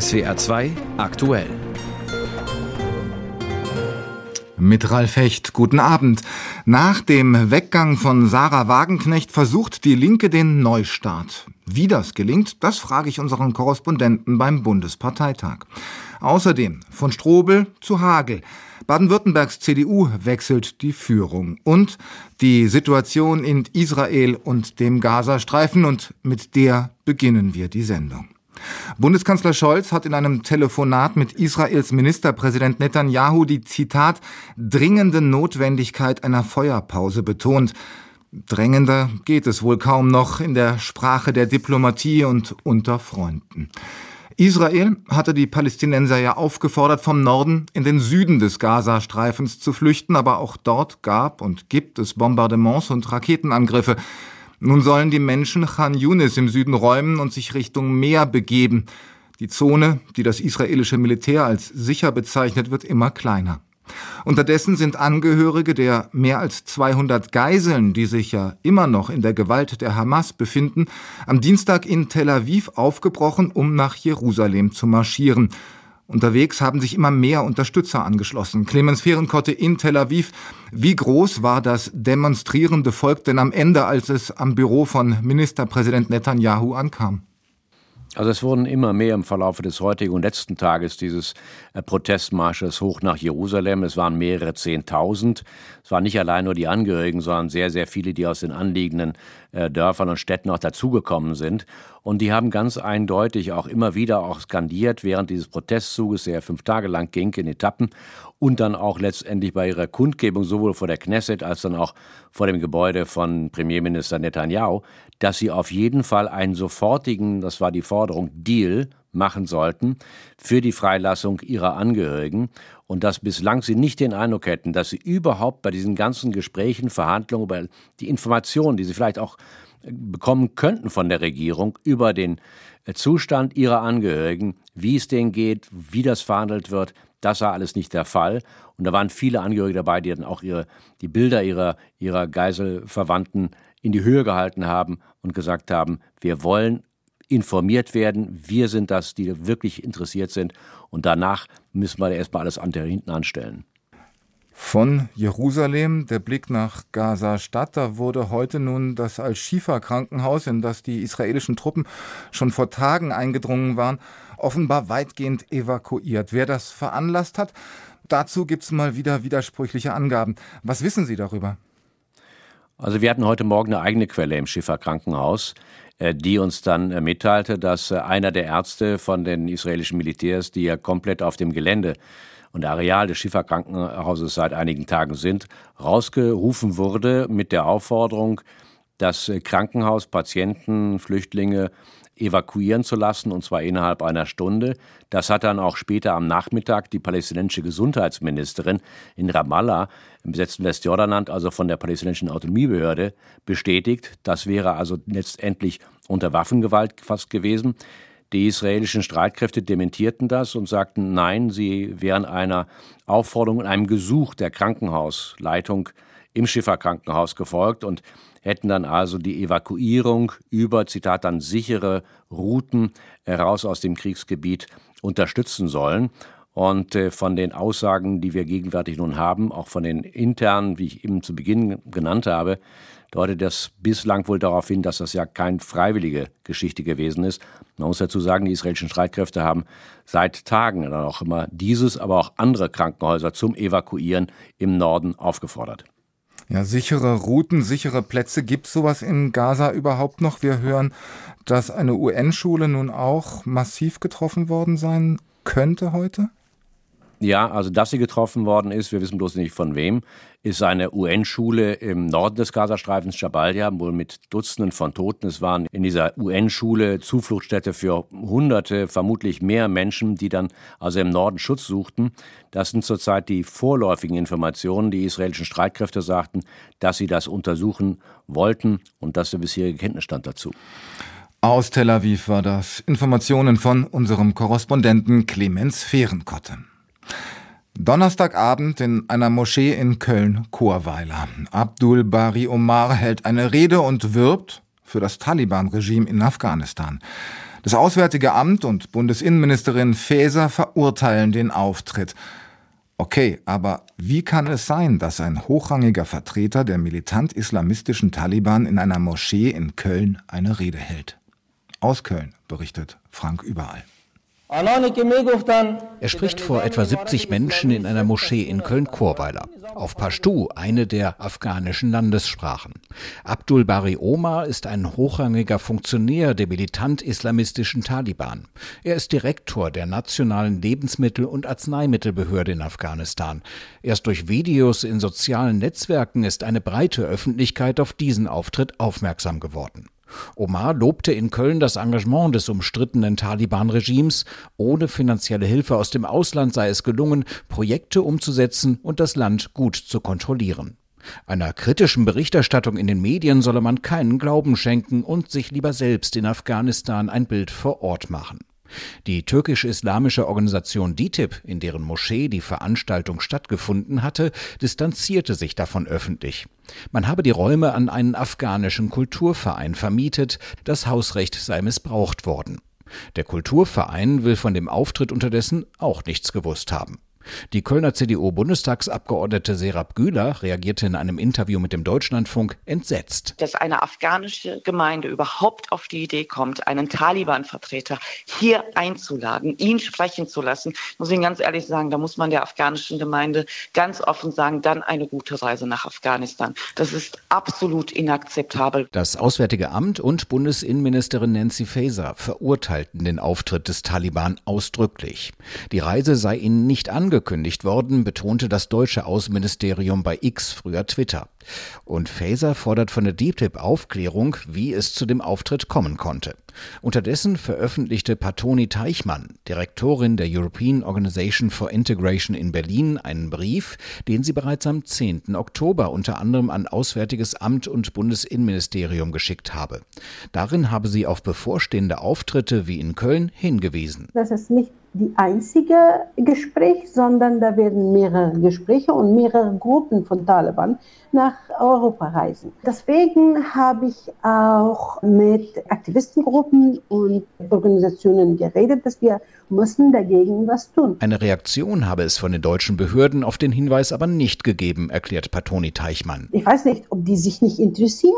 SWR 2 aktuell. Mit Ralf Hecht, guten Abend. Nach dem Weggang von Sarah Wagenknecht versucht die Linke den Neustart. Wie das gelingt, das frage ich unseren Korrespondenten beim Bundesparteitag. Außerdem von Strobel zu Hagel. Baden-Württembergs CDU wechselt die Führung und die Situation in Israel und dem Gazastreifen und mit der beginnen wir die Sendung. Bundeskanzler Scholz hat in einem Telefonat mit Israels Ministerpräsident Netanyahu die Zitat dringende Notwendigkeit einer Feuerpause betont. Drängender geht es wohl kaum noch in der Sprache der Diplomatie und unter Freunden. Israel hatte die Palästinenser ja aufgefordert, vom Norden in den Süden des Gazastreifens zu flüchten, aber auch dort gab und gibt es Bombardements und Raketenangriffe. Nun sollen die Menschen Khan Yunis im Süden räumen und sich Richtung Meer begeben. Die Zone, die das israelische Militär als sicher bezeichnet, wird immer kleiner. Unterdessen sind Angehörige der mehr als 200 Geiseln, die sich ja immer noch in der Gewalt der Hamas befinden, am Dienstag in Tel Aviv aufgebrochen, um nach Jerusalem zu marschieren. Unterwegs haben sich immer mehr Unterstützer angeschlossen. Clemens Fehrenkotte in Tel Aviv. Wie groß war das demonstrierende Volk denn am Ende, als es am Büro von Ministerpräsident Netanyahu ankam? Also es wurden immer mehr im Verlauf des heutigen und letzten Tages dieses äh, Protestmarsches hoch nach Jerusalem. Es waren mehrere Zehntausend. Es waren nicht allein nur die Angehörigen, sondern sehr, sehr viele, die aus den anliegenden äh, Dörfern und Städten auch dazugekommen sind. Und die haben ganz eindeutig auch immer wieder auch skandiert während dieses Protestzuges, der fünf Tage lang ging in Etappen und dann auch letztendlich bei ihrer Kundgebung sowohl vor der Knesset als dann auch vor dem Gebäude von Premierminister Netanyahu, dass sie auf jeden Fall einen sofortigen, das war die Forderung, Deal machen sollten für die Freilassung ihrer Angehörigen und dass bislang sie nicht den Eindruck hätten, dass sie überhaupt bei diesen ganzen Gesprächen, Verhandlungen über die Informationen, die sie vielleicht auch bekommen könnten von der Regierung über den Zustand ihrer Angehörigen, wie es denen geht, wie das verhandelt wird, das war alles nicht der Fall. Und da waren viele Angehörige dabei, die dann auch ihre, die Bilder ihrer, ihrer Geiselverwandten in die Höhe gehalten haben und gesagt haben, wir wollen informiert werden, wir sind das, die wirklich interessiert sind. Und danach müssen wir erstmal alles andere hinten anstellen. Von Jerusalem der Blick nach Gaza-Stadt. Da wurde heute nun das Al-Shifa-Krankenhaus, in das die israelischen Truppen schon vor Tagen eingedrungen waren, offenbar weitgehend evakuiert. Wer das veranlasst hat, dazu gibt es mal wieder widersprüchliche Angaben. Was wissen Sie darüber? Also wir hatten heute Morgen eine eigene Quelle im Schiffer Krankenhaus, äh, die uns dann äh, mitteilte, dass äh, einer der Ärzte von den israelischen Militärs, die ja komplett auf dem Gelände und Areal des Schifferkrankenhauses seit einigen Tagen sind, rausgerufen wurde mit der Aufforderung, das Krankenhaus Patienten, Flüchtlinge evakuieren zu lassen, und zwar innerhalb einer Stunde. Das hat dann auch später am Nachmittag die palästinensische Gesundheitsministerin in Ramallah im besetzten Westjordanland, also von der palästinensischen Autonomiebehörde, bestätigt. Das wäre also letztendlich unter Waffengewalt fast gewesen. Die israelischen Streitkräfte dementierten das und sagten, nein, sie wären einer Aufforderung und einem Gesuch der Krankenhausleitung im Schifferkrankenhaus gefolgt und hätten dann also die Evakuierung über, Zitat, dann sichere Routen heraus aus dem Kriegsgebiet unterstützen sollen. Und äh, von den Aussagen, die wir gegenwärtig nun haben, auch von den internen, wie ich eben zu Beginn genannt habe, deutet das bislang wohl darauf hin, dass das ja keine freiwillige Geschichte gewesen ist. Man muss dazu sagen, die israelischen Streitkräfte haben seit Tagen dann auch immer dieses, aber auch andere Krankenhäuser zum Evakuieren im Norden aufgefordert. Ja, sichere Routen, sichere Plätze. Gibt es sowas in Gaza überhaupt noch? Wir hören, dass eine UN-Schule nun auch massiv getroffen worden sein könnte heute. Ja, also dass sie getroffen worden ist, wir wissen bloß nicht von wem, ist eine UN-Schule im Norden des Gazastreifens, Jabalia, wohl mit Dutzenden von Toten. Es waren in dieser UN-Schule Zufluchtsstätte für Hunderte, vermutlich mehr Menschen, die dann also im Norden Schutz suchten. Das sind zurzeit die vorläufigen Informationen. Die israelischen Streitkräfte sagten, dass sie das untersuchen wollten und das ist der bisherige Kenntnisstand dazu. Aus Tel Aviv war das. Informationen von unserem Korrespondenten Clemens Fehrenkotte. Donnerstagabend in einer Moschee in Köln-Chorweiler. Abdul Bari Omar hält eine Rede und wirbt für das Taliban-Regime in Afghanistan. Das Auswärtige Amt und Bundesinnenministerin Faeser verurteilen den Auftritt. Okay, aber wie kann es sein, dass ein hochrangiger Vertreter der militant-islamistischen Taliban in einer Moschee in Köln eine Rede hält? Aus Köln berichtet Frank Überall. Er spricht vor etwa 70 Menschen in einer Moschee in Köln-Chorweiler. Auf Pashtu, eine der afghanischen Landessprachen. Abdul Bari Omar ist ein hochrangiger Funktionär der militant-islamistischen Taliban. Er ist Direktor der nationalen Lebensmittel- und Arzneimittelbehörde in Afghanistan. Erst durch Videos in sozialen Netzwerken ist eine breite Öffentlichkeit auf diesen Auftritt aufmerksam geworden. Omar lobte in Köln das Engagement des umstrittenen Taliban-Regimes. Ohne finanzielle Hilfe aus dem Ausland sei es gelungen, Projekte umzusetzen und das Land gut zu kontrollieren. Einer kritischen Berichterstattung in den Medien solle man keinen Glauben schenken und sich lieber selbst in Afghanistan ein Bild vor Ort machen. Die türkisch-islamische Organisation DITIB, in deren Moschee die Veranstaltung stattgefunden hatte, distanzierte sich davon öffentlich. Man habe die Räume an einen afghanischen Kulturverein vermietet, das Hausrecht sei missbraucht worden. Der Kulturverein will von dem Auftritt unterdessen auch nichts gewusst haben. Die Kölner CDU-Bundestagsabgeordnete Serap Güler reagierte in einem Interview mit dem Deutschlandfunk entsetzt. Dass eine afghanische Gemeinde überhaupt auf die Idee kommt, einen Taliban-Vertreter hier einzuladen, ihn sprechen zu lassen, muss ich Ihnen ganz ehrlich sagen, da muss man der afghanischen Gemeinde ganz offen sagen, dann eine gute Reise nach Afghanistan. Das ist absolut inakzeptabel. Das Auswärtige Amt und Bundesinnenministerin Nancy Faeser verurteilten den Auftritt des Taliban ausdrücklich. Die Reise sei ihnen nicht angekündigt angekündigt worden, betonte das deutsche Außenministerium bei X, früher Twitter. Und Faeser fordert von der DTIP Aufklärung, wie es zu dem Auftritt kommen konnte. Unterdessen veröffentlichte Patoni Teichmann, Direktorin der European Organization for Integration in Berlin, einen Brief, den sie bereits am 10. Oktober unter anderem an Auswärtiges Amt und Bundesinnenministerium geschickt habe. Darin habe sie auf bevorstehende Auftritte wie in Köln hingewiesen. Das ist nicht die einzige Gespräch, sondern da werden mehrere Gespräche und mehrere Gruppen von Taliban nach Europa reisen. Deswegen habe ich auch mit Aktivistengruppen und Organisationen geredet, dass wir müssen dagegen was tun. Eine Reaktion habe es von den deutschen Behörden auf den Hinweis aber nicht gegeben, erklärt Patoni Teichmann. Ich weiß nicht, ob die sich nicht interessieren,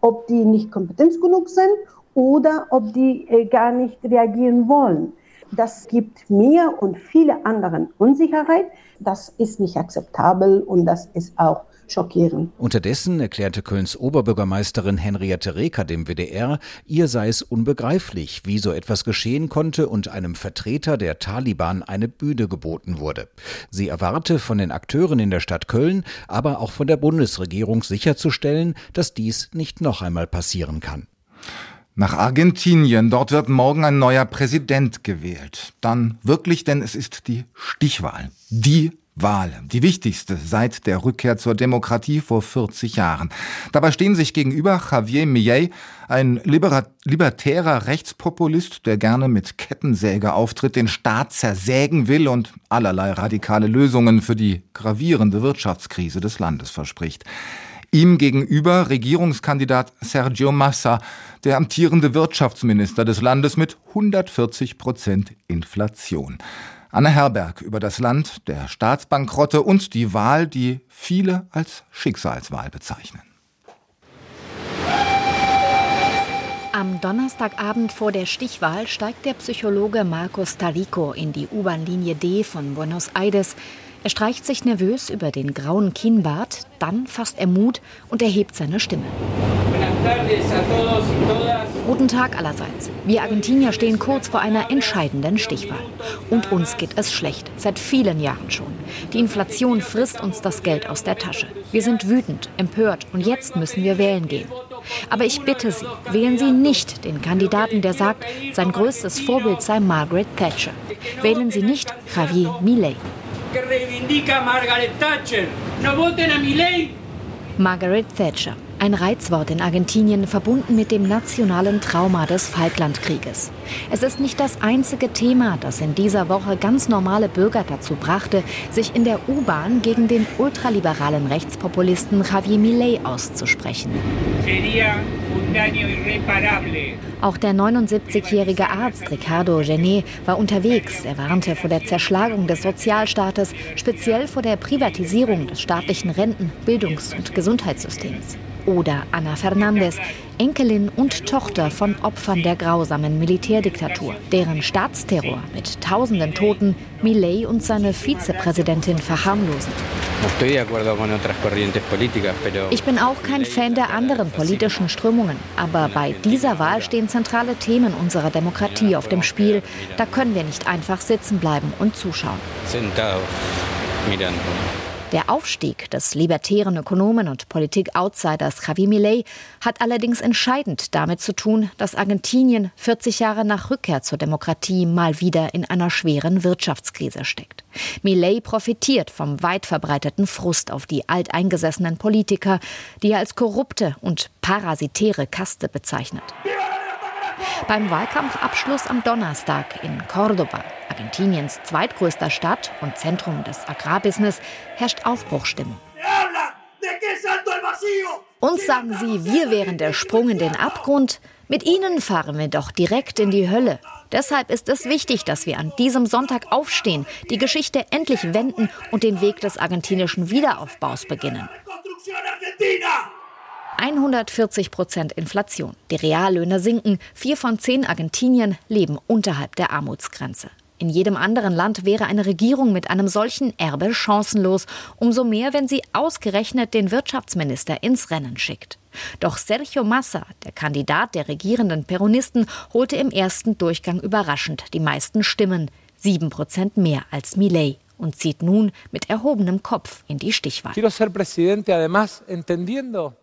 ob die nicht kompetent genug sind oder ob die äh, gar nicht reagieren wollen. Das gibt mir und viele anderen Unsicherheit. Das ist nicht akzeptabel und das ist auch schockierend. Unterdessen erklärte Kölns Oberbürgermeisterin Henriette Reker dem WDR, ihr sei es unbegreiflich, wie so etwas geschehen konnte und einem Vertreter der Taliban eine Bühne geboten wurde. Sie erwarte von den Akteuren in der Stadt Köln, aber auch von der Bundesregierung sicherzustellen, dass dies nicht noch einmal passieren kann. Nach Argentinien, dort wird morgen ein neuer Präsident gewählt. Dann wirklich, denn es ist die Stichwahl. Die Wahl, die wichtigste seit der Rückkehr zur Demokratie vor 40 Jahren. Dabei stehen sich gegenüber Javier Millet, ein libertärer Rechtspopulist, der gerne mit Kettensäge auftritt, den Staat zersägen will und allerlei radikale Lösungen für die gravierende Wirtschaftskrise des Landes verspricht. Ihm gegenüber Regierungskandidat Sergio Massa, der amtierende Wirtschaftsminister des Landes mit 140 Prozent Inflation. Anne Herberg über das Land der Staatsbankrotte und die Wahl, die viele als Schicksalswahl bezeichnen. Am Donnerstagabend vor der Stichwahl steigt der Psychologe Marcos Talico in die U-Bahn-Linie D von Buenos Aires er streicht sich nervös über den grauen Kinnbart, dann fasst er Mut und erhebt seine Stimme. Guten Tag allerseits. Wir Argentinier stehen kurz vor einer entscheidenden Stichwahl. Und uns geht es schlecht, seit vielen Jahren schon. Die Inflation frisst uns das Geld aus der Tasche. Wir sind wütend, empört und jetzt müssen wir wählen gehen. Aber ich bitte Sie, wählen Sie nicht den Kandidaten, der sagt, sein größtes Vorbild sei Margaret Thatcher. Wählen Sie nicht Javier Milei que reivindica Margaret Thatcher. No voten a Milei. Margaret Thatcher. Ein Reizwort in Argentinien verbunden mit dem nationalen Trauma des Falklandkrieges. Es ist nicht das einzige Thema, das in dieser Woche ganz normale Bürger dazu brachte, sich in der U-Bahn gegen den ultraliberalen Rechtspopulisten Javier Milei auszusprechen. Sería Auch der 79-jährige Arzt Ricardo Genet war unterwegs. Er warnte vor der Zerschlagung des Sozialstaates, speziell vor der Privatisierung des staatlichen Renten-, Bildungs- und Gesundheitssystems. Oder Ana Fernandez, Enkelin und Tochter von Opfern der grausamen Militärdiktatur, deren Staatsterror mit tausenden Toten Millet und seine Vizepräsidentin verharmlosen. Ich bin auch kein Fan der anderen politischen Strömungen, aber bei dieser Wahl stehen zentrale Themen unserer Demokratie auf dem Spiel. Da können wir nicht einfach sitzen bleiben und zuschauen. Der Aufstieg des libertären Ökonomen und Politik-Outsiders Javier Milei hat allerdings entscheidend damit zu tun, dass Argentinien 40 Jahre nach Rückkehr zur Demokratie mal wieder in einer schweren Wirtschaftskrise steckt. Milei profitiert vom weit verbreiteten Frust auf die alteingesessenen Politiker, die er als korrupte und parasitäre Kaste bezeichnet. Beim Wahlkampfabschluss am Donnerstag in Cordoba, Argentiniens zweitgrößter Stadt und Zentrum des Agrarbusiness, herrscht Aufbruchstimmung. Uns sagen sie, wir wären der Sprung in den Abgrund. Mit ihnen fahren wir doch direkt in die Hölle. Deshalb ist es wichtig, dass wir an diesem Sonntag aufstehen, die Geschichte endlich wenden und den Weg des argentinischen Wiederaufbaus beginnen. 140 Prozent Inflation. Die Reallöhne sinken. Vier von zehn Argentinien leben unterhalb der Armutsgrenze. In jedem anderen Land wäre eine Regierung mit einem solchen Erbe chancenlos, umso mehr, wenn sie ausgerechnet den Wirtschaftsminister ins Rennen schickt. Doch Sergio Massa, der Kandidat der regierenden Peronisten, holte im ersten Durchgang überraschend die meisten Stimmen, sieben Prozent mehr als Millet und zieht nun mit erhobenem Kopf in die Stichwahl.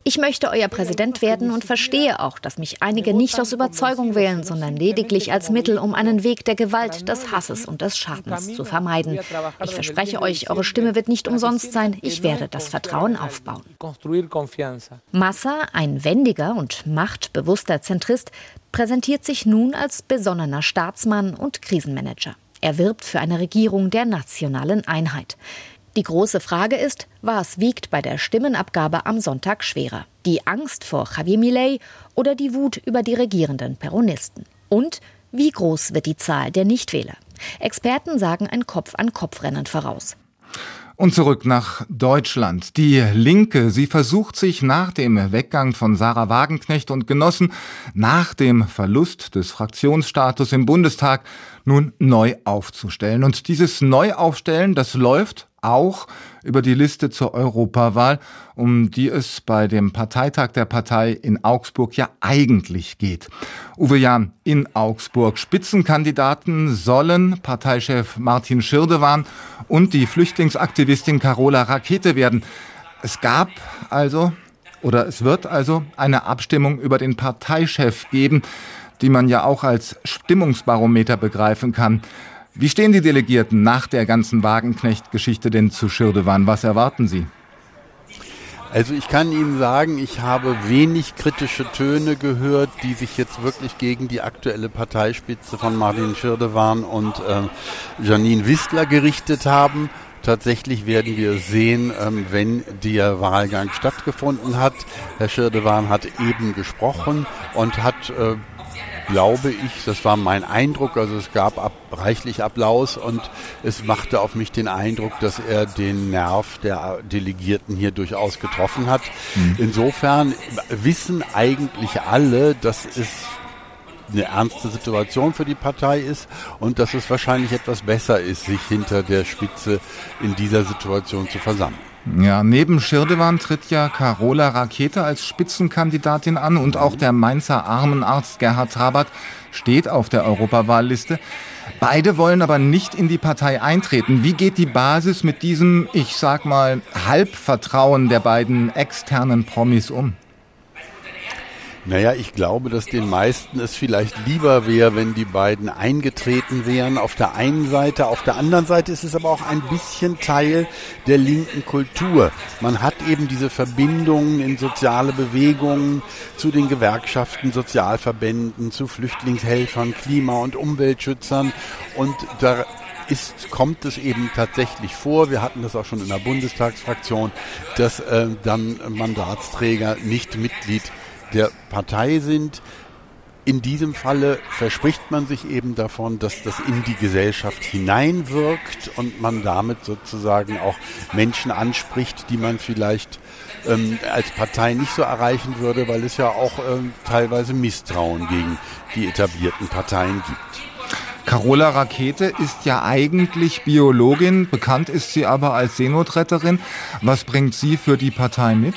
Ich möchte euer Präsident werden und verstehe auch, dass mich einige nicht aus Überzeugung wählen, sondern lediglich als Mittel, um einen Weg der Gewalt, des Hasses und des Schadens zu vermeiden. Ich verspreche euch, eure Stimme wird nicht umsonst sein. Ich werde das Vertrauen aufbauen. Massa, ein wendiger und machtbewusster Zentrist, präsentiert sich nun als besonnener Staatsmann und Krisenmanager. Er wirbt für eine Regierung der nationalen Einheit. Die große Frage ist, was wiegt bei der Stimmenabgabe am Sonntag schwerer? Die Angst vor Javier Milei oder die Wut über die regierenden Peronisten? Und wie groß wird die Zahl der Nichtwähler? Experten sagen ein Kopf-an-Kopf-Rennen voraus. Und zurück nach Deutschland. Die Linke, sie versucht sich nach dem Weggang von Sarah Wagenknecht und Genossen, nach dem Verlust des Fraktionsstatus im Bundestag, nun neu aufzustellen. Und dieses Neuaufstellen, das läuft auch über die Liste zur Europawahl, um die es bei dem Parteitag der Partei in Augsburg ja eigentlich geht. Uwe Jahn in Augsburg. Spitzenkandidaten sollen Parteichef Martin Schirdewan und die Flüchtlingsaktivistin Carola Rakete werden. Es gab also oder es wird also eine Abstimmung über den Parteichef geben, die man ja auch als Stimmungsbarometer begreifen kann. Wie stehen die Delegierten nach der ganzen Wagenknecht-Geschichte denn zu Schirdewan? Was erwarten Sie? Also ich kann Ihnen sagen, ich habe wenig kritische Töne gehört, die sich jetzt wirklich gegen die aktuelle Parteispitze von Martin Schirdewan und äh, Janine Wistler gerichtet haben. Tatsächlich werden wir sehen, ähm, wenn der Wahlgang stattgefunden hat. Herr Schirdewan hat eben gesprochen und hat äh, glaube ich, das war mein Eindruck, also es gab ab, reichlich Applaus und es machte auf mich den Eindruck, dass er den Nerv der Delegierten hier durchaus getroffen hat. Mhm. Insofern wissen eigentlich alle, dass es eine ernste Situation für die Partei ist und dass es wahrscheinlich etwas besser ist, sich hinter der Spitze in dieser Situation zu versammeln. Ja, neben Schirdewan tritt ja Carola Rakete als Spitzenkandidatin an und auch der Mainzer Armenarzt Gerhard Trabat steht auf der Europawahlliste. Beide wollen aber nicht in die Partei eintreten. Wie geht die Basis mit diesem, ich sag mal, Halbvertrauen der beiden externen Promis um? Naja, ich glaube, dass den meisten es vielleicht lieber wäre, wenn die beiden eingetreten wären. Auf der einen Seite, auf der anderen Seite ist es aber auch ein bisschen Teil der linken Kultur. Man hat eben diese Verbindungen in soziale Bewegungen zu den Gewerkschaften, Sozialverbänden, zu Flüchtlingshelfern, Klima- und Umweltschützern und da ist, kommt es eben tatsächlich vor, wir hatten das auch schon in der Bundestagsfraktion, dass äh, dann Mandatsträger nicht Mitglied der Partei sind. In diesem Falle verspricht man sich eben davon, dass das in die Gesellschaft hineinwirkt und man damit sozusagen auch Menschen anspricht, die man vielleicht ähm, als Partei nicht so erreichen würde, weil es ja auch ähm, teilweise Misstrauen gegen die etablierten Parteien gibt. Carola Rakete ist ja eigentlich Biologin, bekannt ist sie aber als Seenotretterin. Was bringt sie für die Partei mit?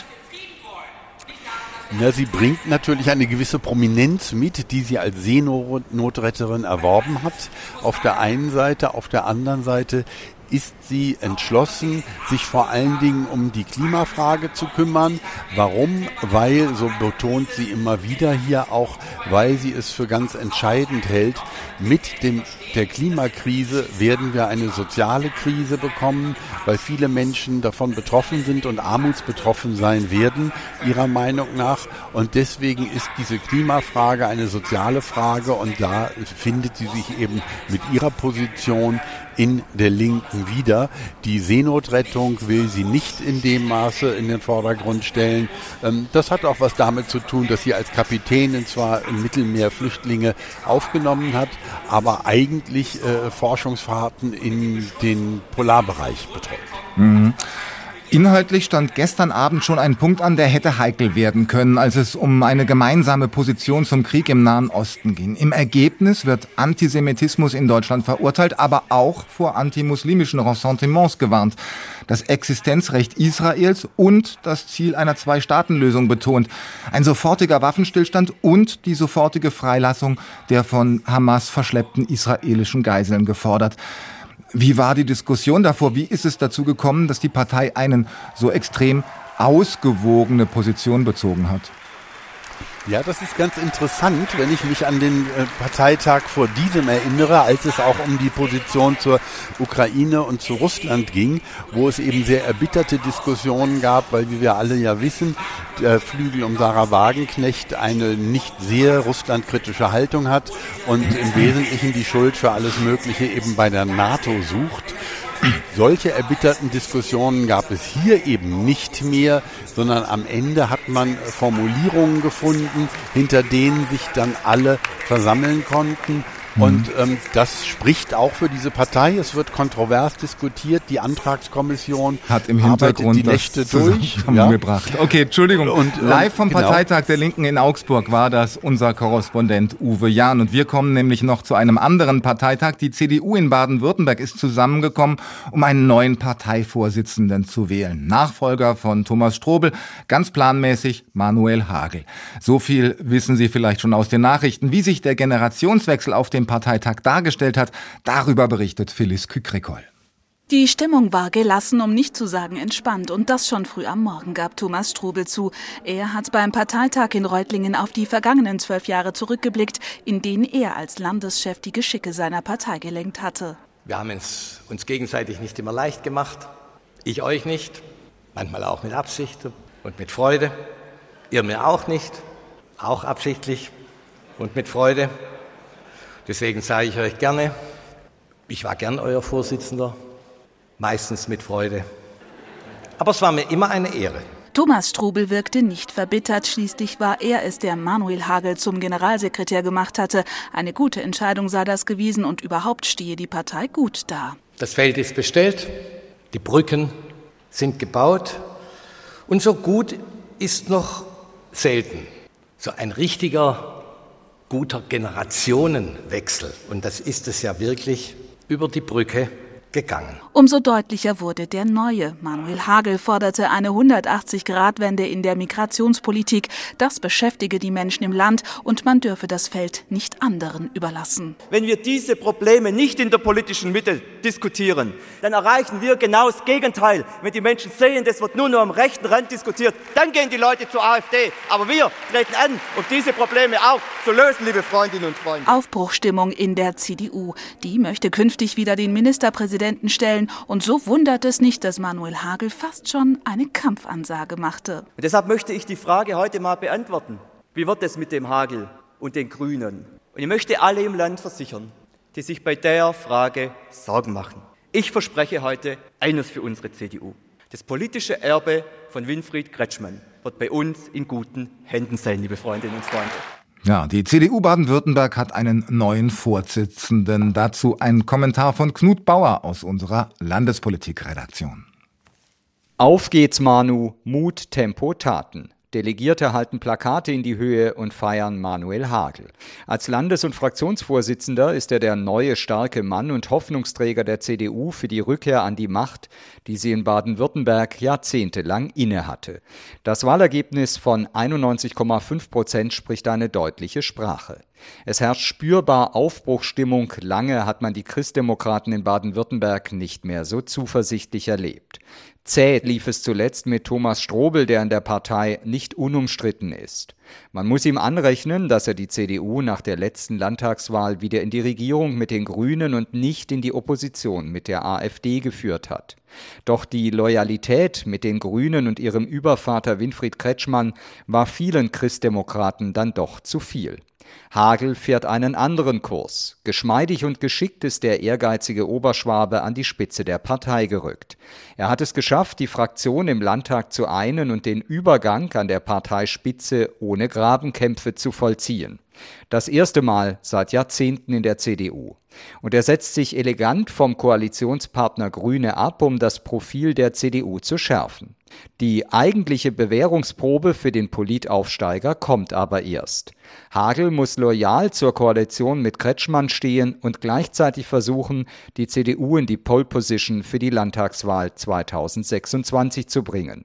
Ja, sie bringt natürlich eine gewisse Prominenz mit, die sie als Seenotretterin erworben hat. Auf der einen Seite, auf der anderen Seite ist sie entschlossen, sich vor allen Dingen um die Klimafrage zu kümmern. Warum? Weil, so betont sie immer wieder hier auch, weil sie es für ganz entscheidend hält, mit dem, der Klimakrise werden wir eine soziale Krise bekommen, weil viele Menschen davon betroffen sind und armutsbetroffen sein werden, ihrer Meinung nach. Und deswegen ist diese Klimafrage eine soziale Frage und da findet sie sich eben mit ihrer Position in der Linken wieder. Die Seenotrettung will sie nicht in dem Maße in den Vordergrund stellen. Ähm, das hat auch was damit zu tun, dass sie als Kapitänin zwar im Mittelmeer Flüchtlinge aufgenommen hat, aber eigentlich äh, Forschungsfahrten in den Polarbereich betreut. Mhm. Inhaltlich stand gestern Abend schon ein Punkt an, der hätte heikel werden können, als es um eine gemeinsame Position zum Krieg im Nahen Osten ging. Im Ergebnis wird Antisemitismus in Deutschland verurteilt, aber auch vor antimuslimischen Ressentiments gewarnt. Das Existenzrecht Israels und das Ziel einer Zwei-Staaten-Lösung betont. Ein sofortiger Waffenstillstand und die sofortige Freilassung der von Hamas verschleppten israelischen Geiseln gefordert. Wie war die Diskussion davor? Wie ist es dazu gekommen, dass die Partei einen so extrem ausgewogene Position bezogen hat? Ja, das ist ganz interessant, wenn ich mich an den äh, Parteitag vor diesem erinnere, als es auch um die Position zur Ukraine und zu Russland ging, wo es eben sehr erbitterte Diskussionen gab, weil wie wir alle ja wissen, der Flügel um Sarah Wagenknecht eine nicht sehr russlandkritische Haltung hat und im Wesentlichen die Schuld für alles Mögliche eben bei der NATO sucht. Solche erbitterten Diskussionen gab es hier eben nicht mehr, sondern am Ende hat man Formulierungen gefunden, hinter denen sich dann alle versammeln konnten und mhm. ähm, das spricht auch für diese Partei. Es wird kontrovers diskutiert. Die Antragskommission hat im Hintergrund die Nächte durch. Ja. Gebracht. Okay, Entschuldigung. Und, ähm, Live vom genau. Parteitag der Linken in Augsburg war das unser Korrespondent Uwe Jahn. Und wir kommen nämlich noch zu einem anderen Parteitag. Die CDU in Baden-Württemberg ist zusammengekommen, um einen neuen Parteivorsitzenden zu wählen. Nachfolger von Thomas Strobel, ganz planmäßig Manuel Hagel. So viel wissen Sie vielleicht schon aus den Nachrichten, wie sich der Generationswechsel auf dem dem Parteitag dargestellt hat. Darüber berichtet Phyllis Kükrikol. Die Stimmung war gelassen, um nicht zu sagen entspannt. Und das schon früh am Morgen gab Thomas Strobel zu. Er hat beim Parteitag in Reutlingen auf die vergangenen zwölf Jahre zurückgeblickt, in denen er als Landeschef die Geschicke seiner Partei gelenkt hatte. Wir haben es uns gegenseitig nicht immer leicht gemacht. Ich euch nicht. Manchmal auch mit Absicht und mit Freude. Ihr mir auch nicht. Auch absichtlich und mit Freude. Deswegen sage ich euch gerne, ich war gern euer Vorsitzender, meistens mit Freude. Aber es war mir immer eine Ehre. Thomas Strubel wirkte nicht verbittert. Schließlich war er es, der Manuel Hagel zum Generalsekretär gemacht hatte. Eine gute Entscheidung sei das gewesen und überhaupt stehe die Partei gut da. Das Feld ist bestellt, die Brücken sind gebaut und so gut ist noch selten. So ein richtiger guter Generationenwechsel. Und das ist es ja wirklich über die Brücke gegangen. Umso deutlicher wurde der neue. Manuel Hagel forderte eine 180-Grad-Wende in der Migrationspolitik. Das beschäftige die Menschen im Land und man dürfe das Feld nicht anderen überlassen. Wenn wir diese Probleme nicht in der politischen Mitte diskutieren, dann erreichen wir genau das Gegenteil. Wenn die Menschen sehen, das wird nur noch am rechten Rand diskutiert, dann gehen die Leute zur AfD. Aber wir treten an, um diese Probleme auch zu lösen, liebe Freundinnen und Freunde. Aufbruchstimmung in der CDU. Die möchte künftig wieder den Ministerpräsidenten Präsidenten stellen. Und so wundert es nicht, dass Manuel Hagel fast schon eine Kampfansage machte. Und deshalb möchte ich die Frage heute mal beantworten. Wie wird es mit dem Hagel und den Grünen? Und ich möchte alle im Land versichern, die sich bei der Frage Sorgen machen. Ich verspreche heute eines für unsere CDU. Das politische Erbe von Winfried Kretschmann wird bei uns in guten Händen sein, liebe Freundinnen und Freunde. Ja, die CDU Baden-Württemberg hat einen neuen Vorsitzenden. Dazu ein Kommentar von Knut Bauer aus unserer Landespolitikredaktion. Auf geht's, Manu. Mut, Tempo, Taten. Delegierte halten Plakate in die Höhe und feiern Manuel Hagel. Als Landes- und Fraktionsvorsitzender ist er der neue starke Mann und Hoffnungsträger der CDU für die Rückkehr an die Macht, die sie in Baden-Württemberg jahrzehntelang innehatte. Das Wahlergebnis von 91,5 Prozent spricht eine deutliche Sprache. Es herrscht spürbar Aufbruchstimmung. Lange hat man die Christdemokraten in Baden-Württemberg nicht mehr so zuversichtlich erlebt. Zäh lief es zuletzt mit Thomas Strobel, der in der Partei nicht unumstritten ist. Man muss ihm anrechnen, dass er die CDU nach der letzten Landtagswahl wieder in die Regierung mit den Grünen und nicht in die Opposition mit der AfD geführt hat. Doch die Loyalität mit den Grünen und ihrem Übervater Winfried Kretschmann war vielen Christdemokraten dann doch zu viel. Hagel fährt einen anderen Kurs. Geschmeidig und geschickt ist der ehrgeizige Oberschwabe an die Spitze der Partei gerückt. Er hat es geschafft, die Fraktion im Landtag zu einen und den Übergang an der Parteispitze ohne Grabenkämpfe zu vollziehen. Das erste Mal seit Jahrzehnten in der CDU. Und er setzt sich elegant vom Koalitionspartner Grüne ab, um das Profil der CDU zu schärfen. Die eigentliche Bewährungsprobe für den Politaufsteiger kommt aber erst. Hagel muss loyal zur Koalition mit Kretschmann stehen und gleichzeitig versuchen, die CDU in die Pole Position für die Landtagswahl 2026 zu bringen.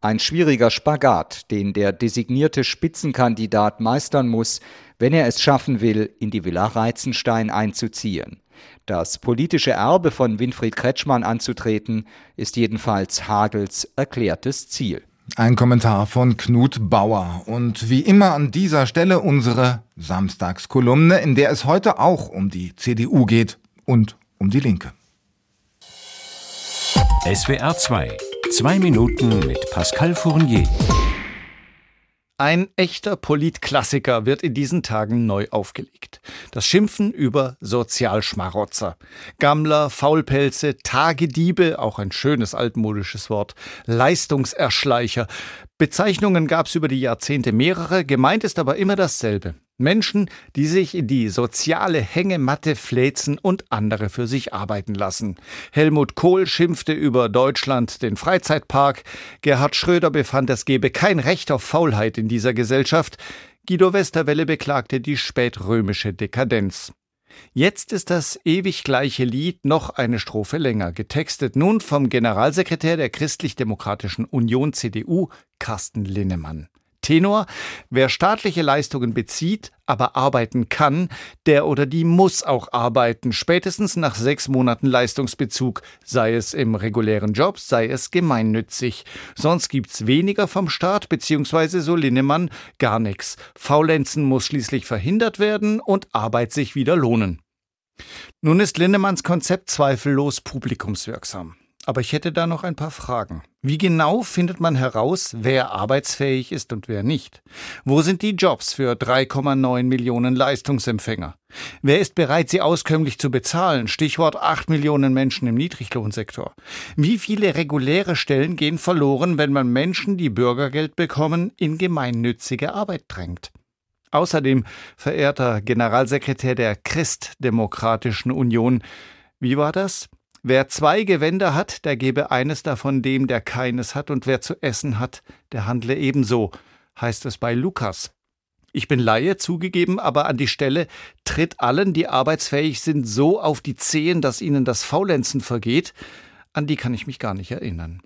Ein schwieriger Spagat, den der designierte Spitzenkandidat meistern muss, wenn er es schaffen will, in die Villa Reizenstein einzuziehen. Das politische Erbe von Winfried Kretschmann anzutreten, ist jedenfalls Hagels erklärtes Ziel. Ein Kommentar von Knut Bauer. Und wie immer an dieser Stelle unsere Samstagskolumne, in der es heute auch um die CDU geht und um die Linke. SWR 2 Zwei Minuten mit Pascal Fournier. Ein echter Politklassiker wird in diesen Tagen neu aufgelegt. Das Schimpfen über Sozialschmarotzer. Gammler, Faulpelze, Tagediebe, auch ein schönes altmodisches Wort, Leistungserschleicher. Bezeichnungen gab es über die Jahrzehnte mehrere, gemeint ist aber immer dasselbe. Menschen, die sich in die soziale Hängematte fläzen und andere für sich arbeiten lassen. Helmut Kohl schimpfte über Deutschland den Freizeitpark, Gerhard Schröder befand, es gebe kein Recht auf Faulheit in dieser Gesellschaft, Guido Westerwelle beklagte die spätrömische Dekadenz. Jetzt ist das ewig gleiche Lied noch eine Strophe länger, getextet nun vom Generalsekretär der Christlich-Demokratischen Union CDU, Carsten Linnemann. Tenor, wer staatliche Leistungen bezieht, aber arbeiten kann, der oder die muss auch arbeiten, spätestens nach sechs Monaten Leistungsbezug, sei es im regulären Job, sei es gemeinnützig. Sonst gibt's weniger vom Staat, beziehungsweise so Linnemann gar nichts. Faulenzen muss schließlich verhindert werden und Arbeit sich wieder lohnen. Nun ist Linnemanns Konzept zweifellos publikumswirksam. Aber ich hätte da noch ein paar Fragen. Wie genau findet man heraus, wer arbeitsfähig ist und wer nicht? Wo sind die Jobs für 3,9 Millionen Leistungsempfänger? Wer ist bereit, sie auskömmlich zu bezahlen? Stichwort 8 Millionen Menschen im Niedriglohnsektor. Wie viele reguläre Stellen gehen verloren, wenn man Menschen, die Bürgergeld bekommen, in gemeinnützige Arbeit drängt? Außerdem, verehrter Generalsekretär der Christdemokratischen Union, wie war das? Wer zwei Gewänder hat, der gebe eines davon dem, der keines hat, und wer zu essen hat, der handle ebenso, heißt es bei Lukas. Ich bin Laie, zugegeben, aber an die Stelle tritt allen, die arbeitsfähig sind, so auf die Zehen, dass ihnen das Faulenzen vergeht, an die kann ich mich gar nicht erinnern.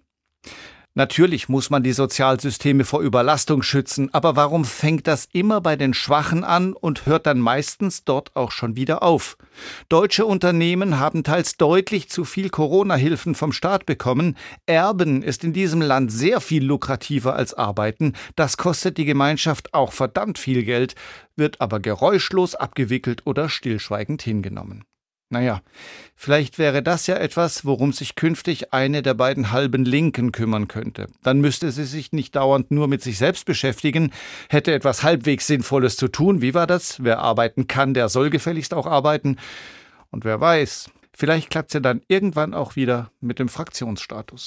Natürlich muss man die Sozialsysteme vor Überlastung schützen, aber warum fängt das immer bei den Schwachen an und hört dann meistens dort auch schon wieder auf? Deutsche Unternehmen haben teils deutlich zu viel Corona-Hilfen vom Staat bekommen. Erben ist in diesem Land sehr viel lukrativer als Arbeiten. Das kostet die Gemeinschaft auch verdammt viel Geld, wird aber geräuschlos abgewickelt oder stillschweigend hingenommen. Naja, vielleicht wäre das ja etwas, worum sich künftig eine der beiden halben Linken kümmern könnte. Dann müsste sie sich nicht dauernd nur mit sich selbst beschäftigen, hätte etwas halbwegs Sinnvolles zu tun. Wie war das? Wer arbeiten kann, der soll gefälligst auch arbeiten. Und wer weiß, vielleicht klappt es ja dann irgendwann auch wieder mit dem Fraktionsstatus.